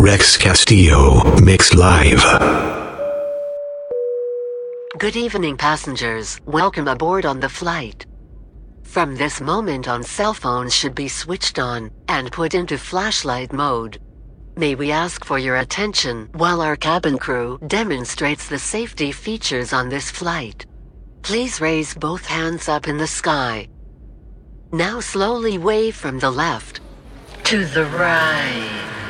Rex Castillo Mix Live. Good evening, passengers. Welcome aboard on the flight. From this moment on, cell phones should be switched on and put into flashlight mode. May we ask for your attention while our cabin crew demonstrates the safety features on this flight? Please raise both hands up in the sky. Now slowly wave from the left to the right.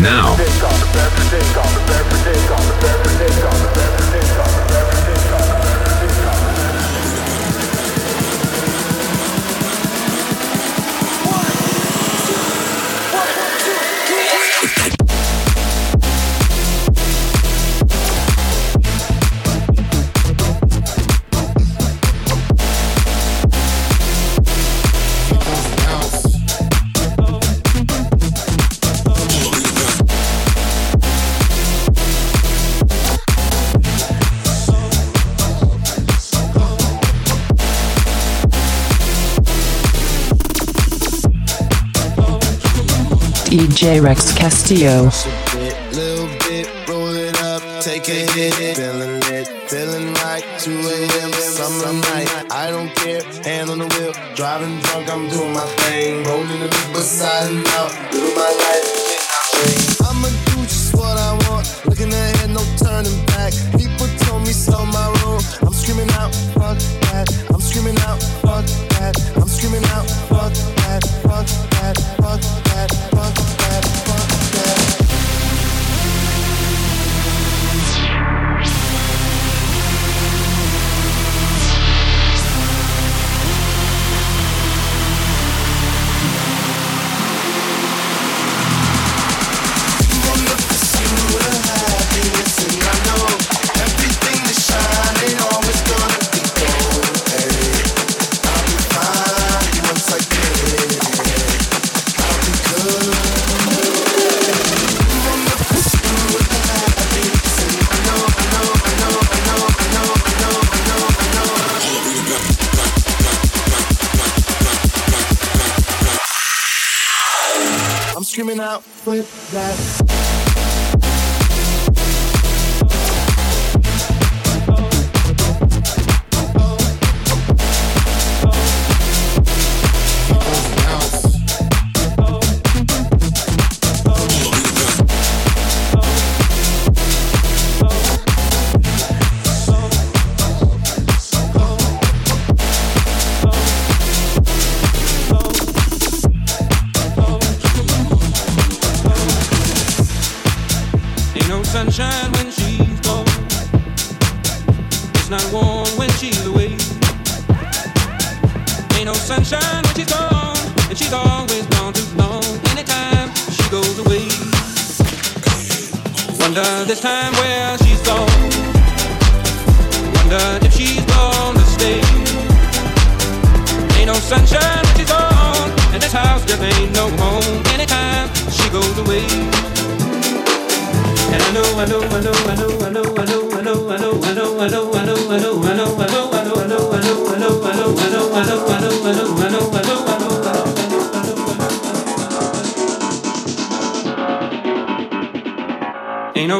now. J. Rex Castillo.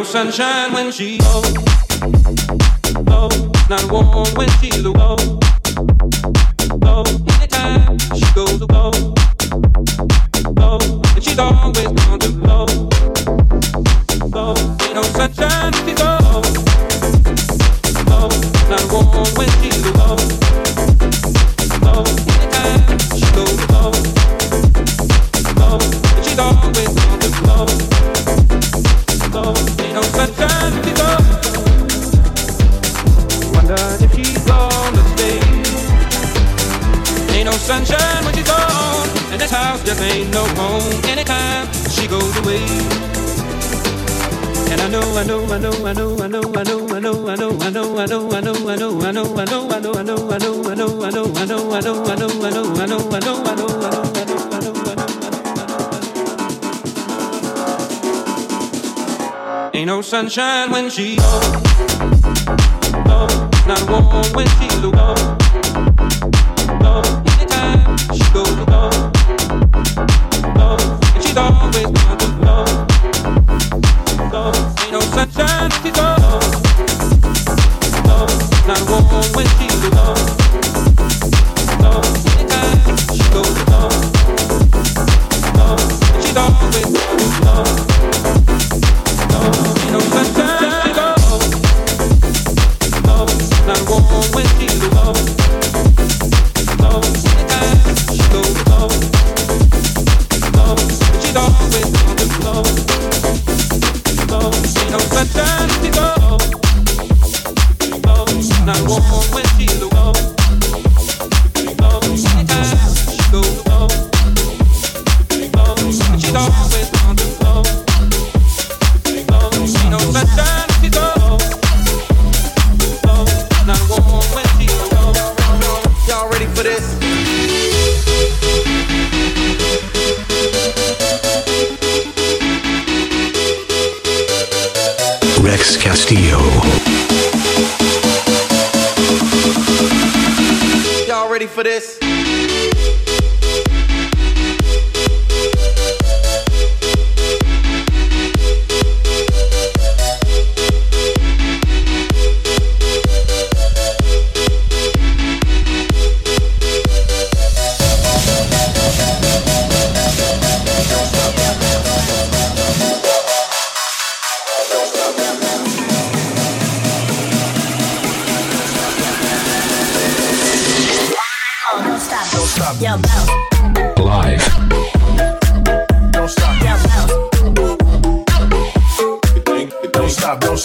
no sunshine when she low, low, not warm when she low, low. Anytime she goes low. Ain't no sunshine when she goes. Oh, not warm when she goes. Oh, anytime she goes, oh, oh, and she's always gone ain't no sunshine Castillo. Y'all ready for this? cabelos.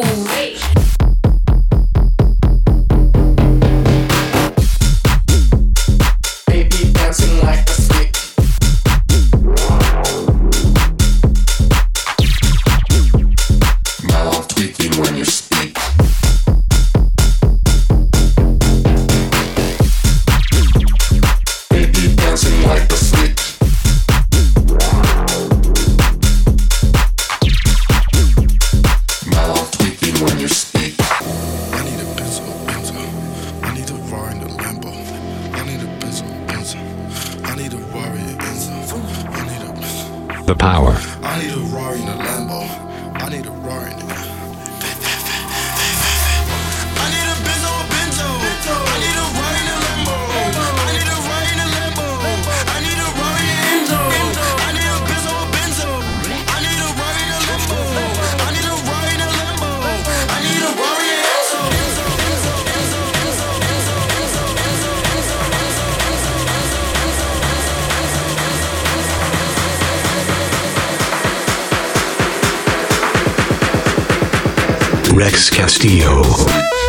Rex Castillo.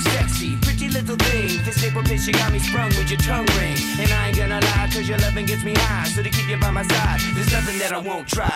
Sexy, pretty little thing. This paper bitch, got me sprung with your tongue ring. And I ain't gonna lie, cause your loving gets me high. So to keep you by my side, there's nothing that I won't try,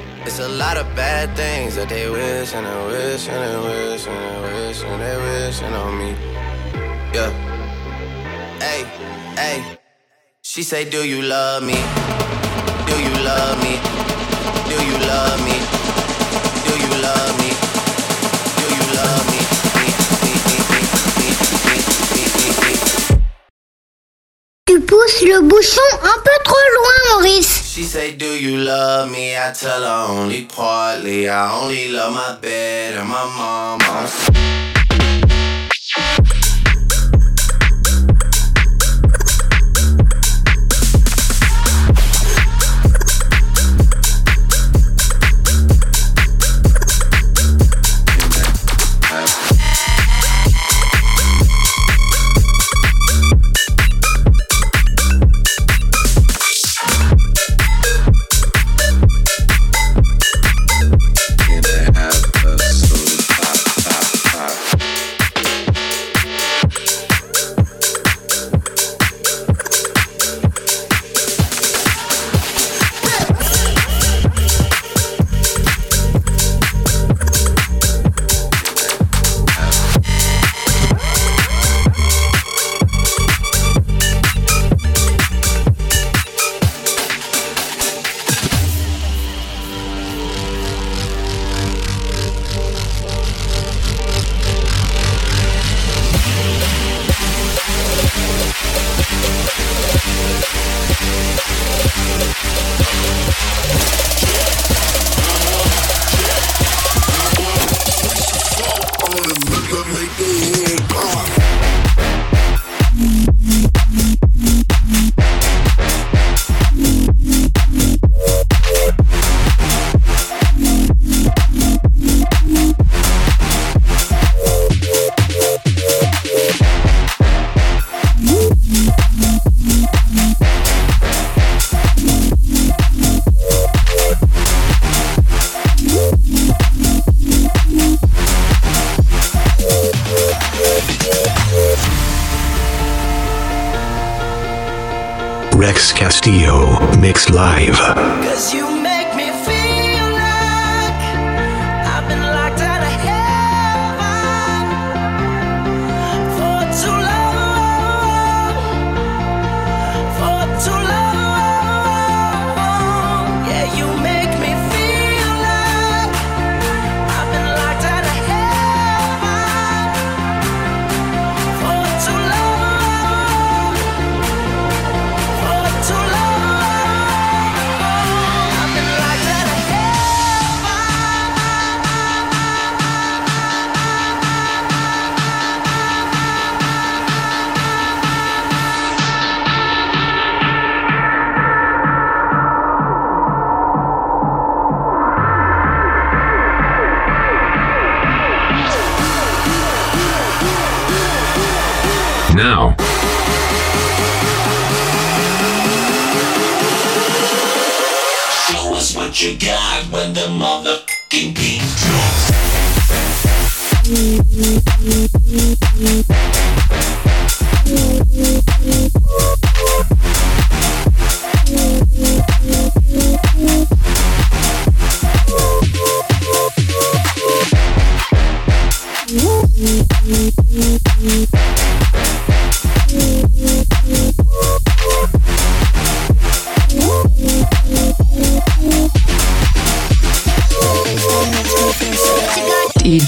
It's a lot of bad things that they wish and they wish and they wish and they wish and they wishing on me. Yeah. Hey, hey. She say, Do you love me? Do you love me? Do you love me? Le bouchon un peu trop loin, Maurice. She say, Do you love me? I tell her only partly. I only love my bed and my mama.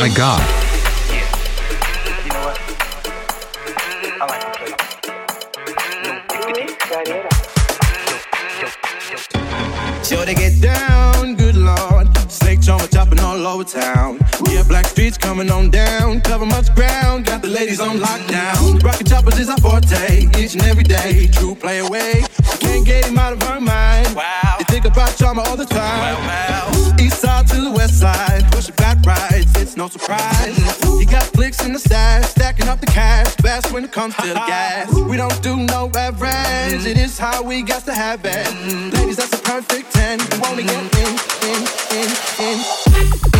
My god. Sure they get down, good lord. Snake charmer chopping all over town. Yeah, black streets coming on down. Cover much ground, got the ladies on lockdown. Rockin' choppers is our forte, each and every day. True play away. We can't get him out of our mind. Wow. They think about charmer all the time. East side to the west side, pushing back rides, it's no surprise. He got flicks in the stash, stacking up the cash. Best when it comes to the gas. We don't do no average, it is how we got to have it. Ladies, that's a perfect 10. You wanna get in, in, in, in.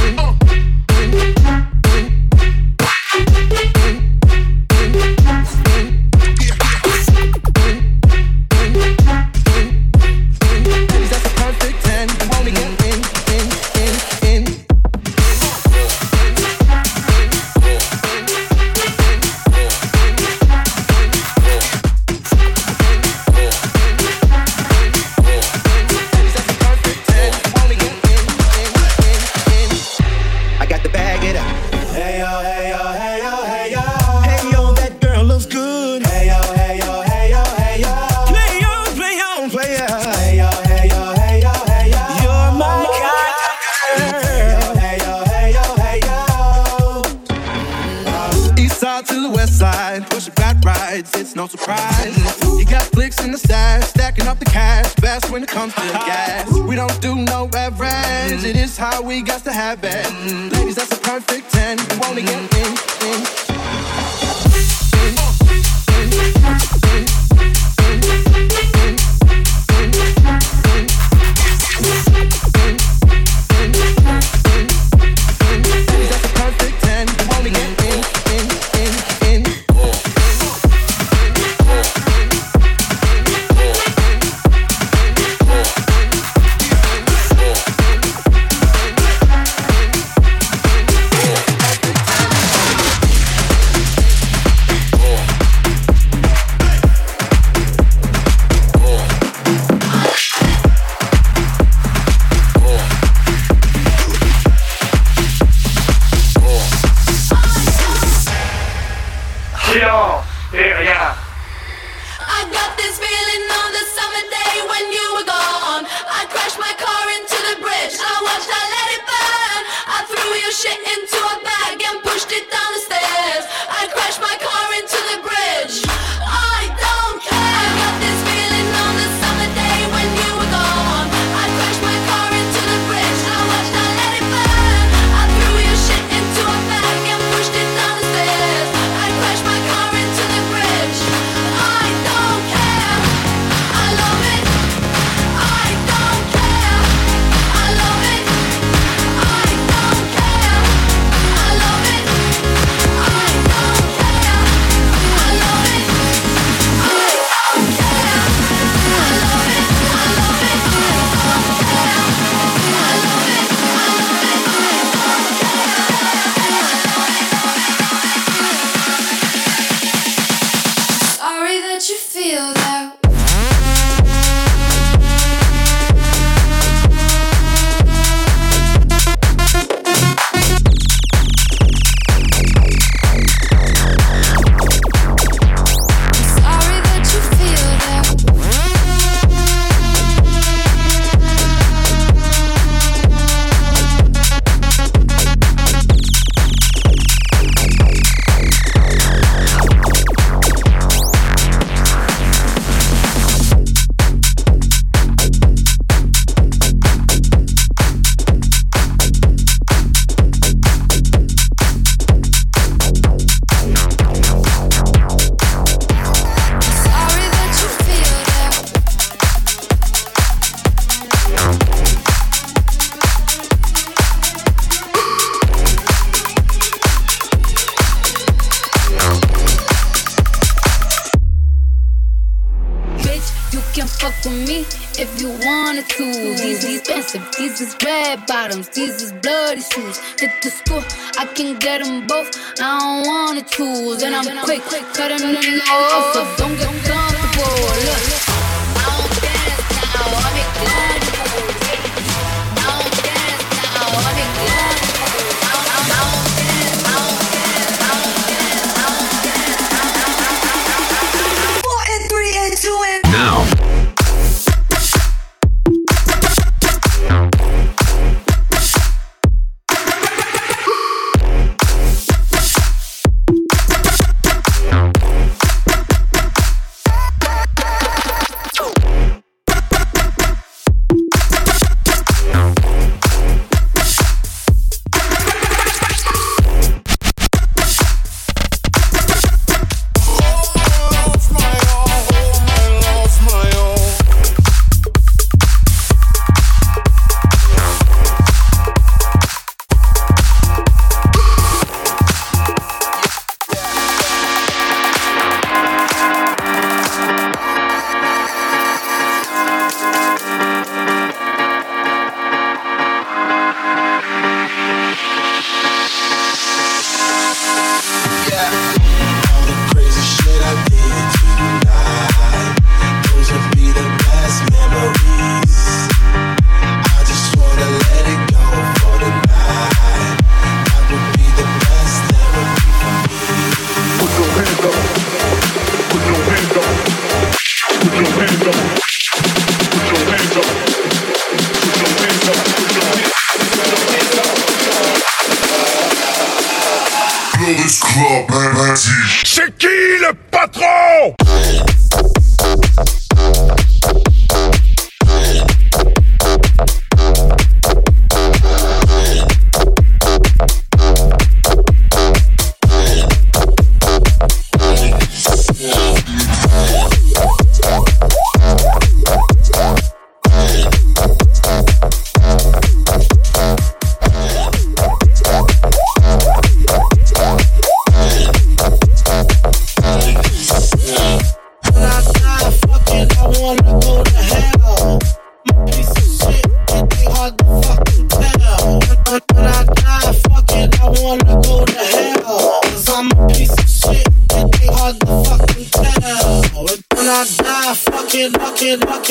Adams, these is bloody shoes. Hit the school, I can get them both. I don't wanna choose, and I'm quick, quick cutting them off. So don't get comfortable. Look.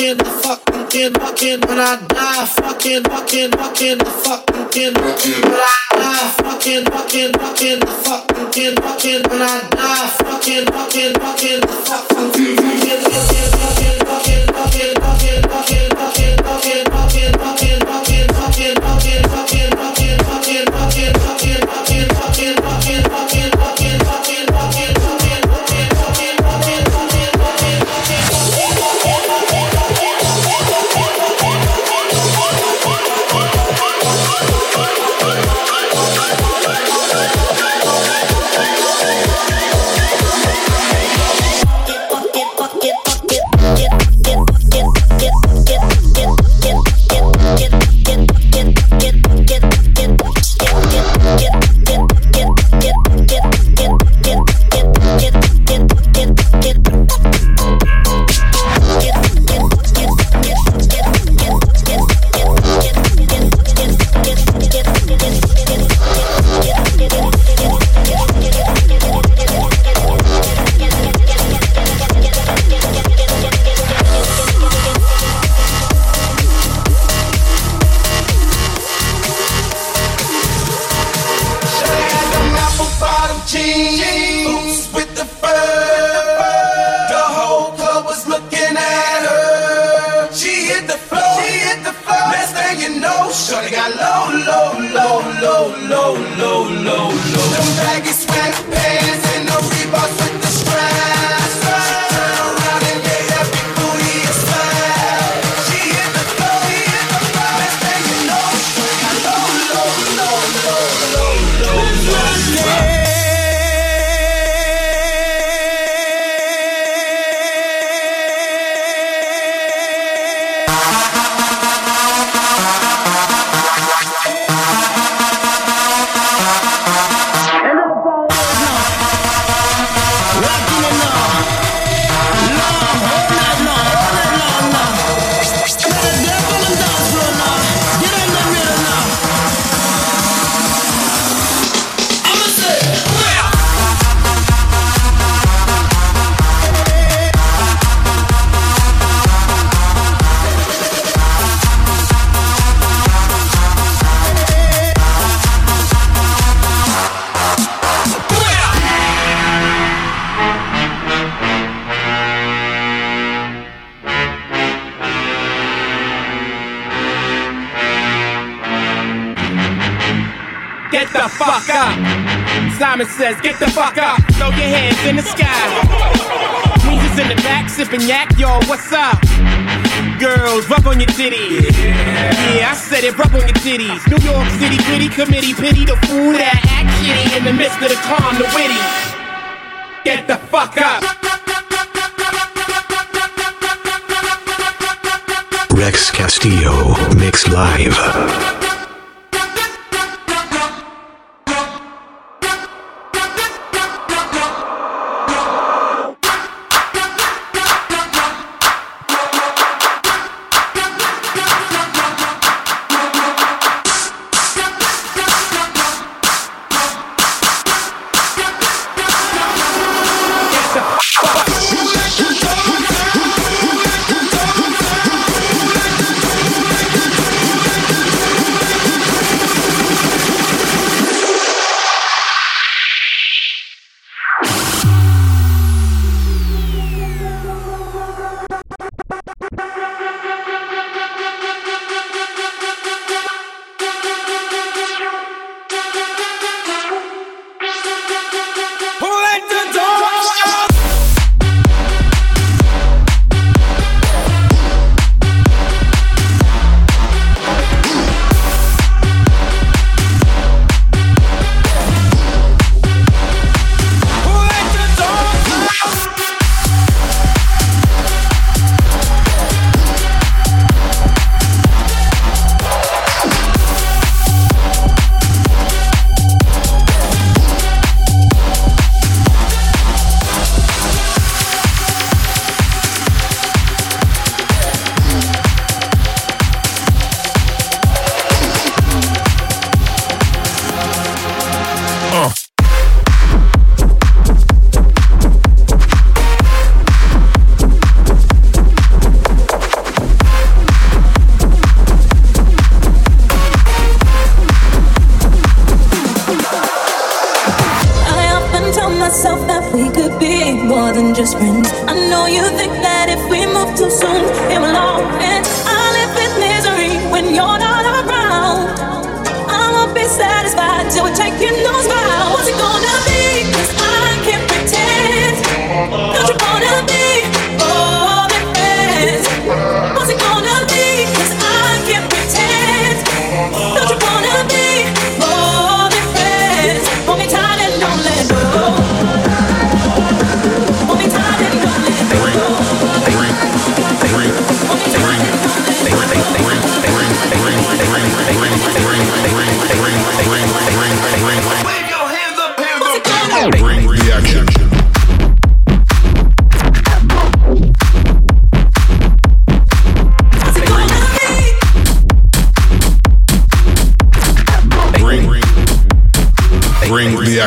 fucking, the fucking, kid, fucking, when I die, fucking, fucking, fucking, the fucking kid, when I die, fucking, fucking, fucking, the fucking kid, fucking, when I die, fucking, fucking, fucking, the fucking kid, fucking, fucking, fucking, fucking, fucking, fucking. up. Simon says, get the fuck up. Throw your hands in the sky. Weezer's in the back, sipping yak, yo, what's up? Girls, rub on your titties. Yeah. yeah, I said it, rub on your titties. New York City gritty committee, pity the fool that act shitty in the midst of the calm, the witty. Get the fuck up. Rex Castillo, mix live.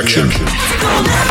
Reaction. Reaction.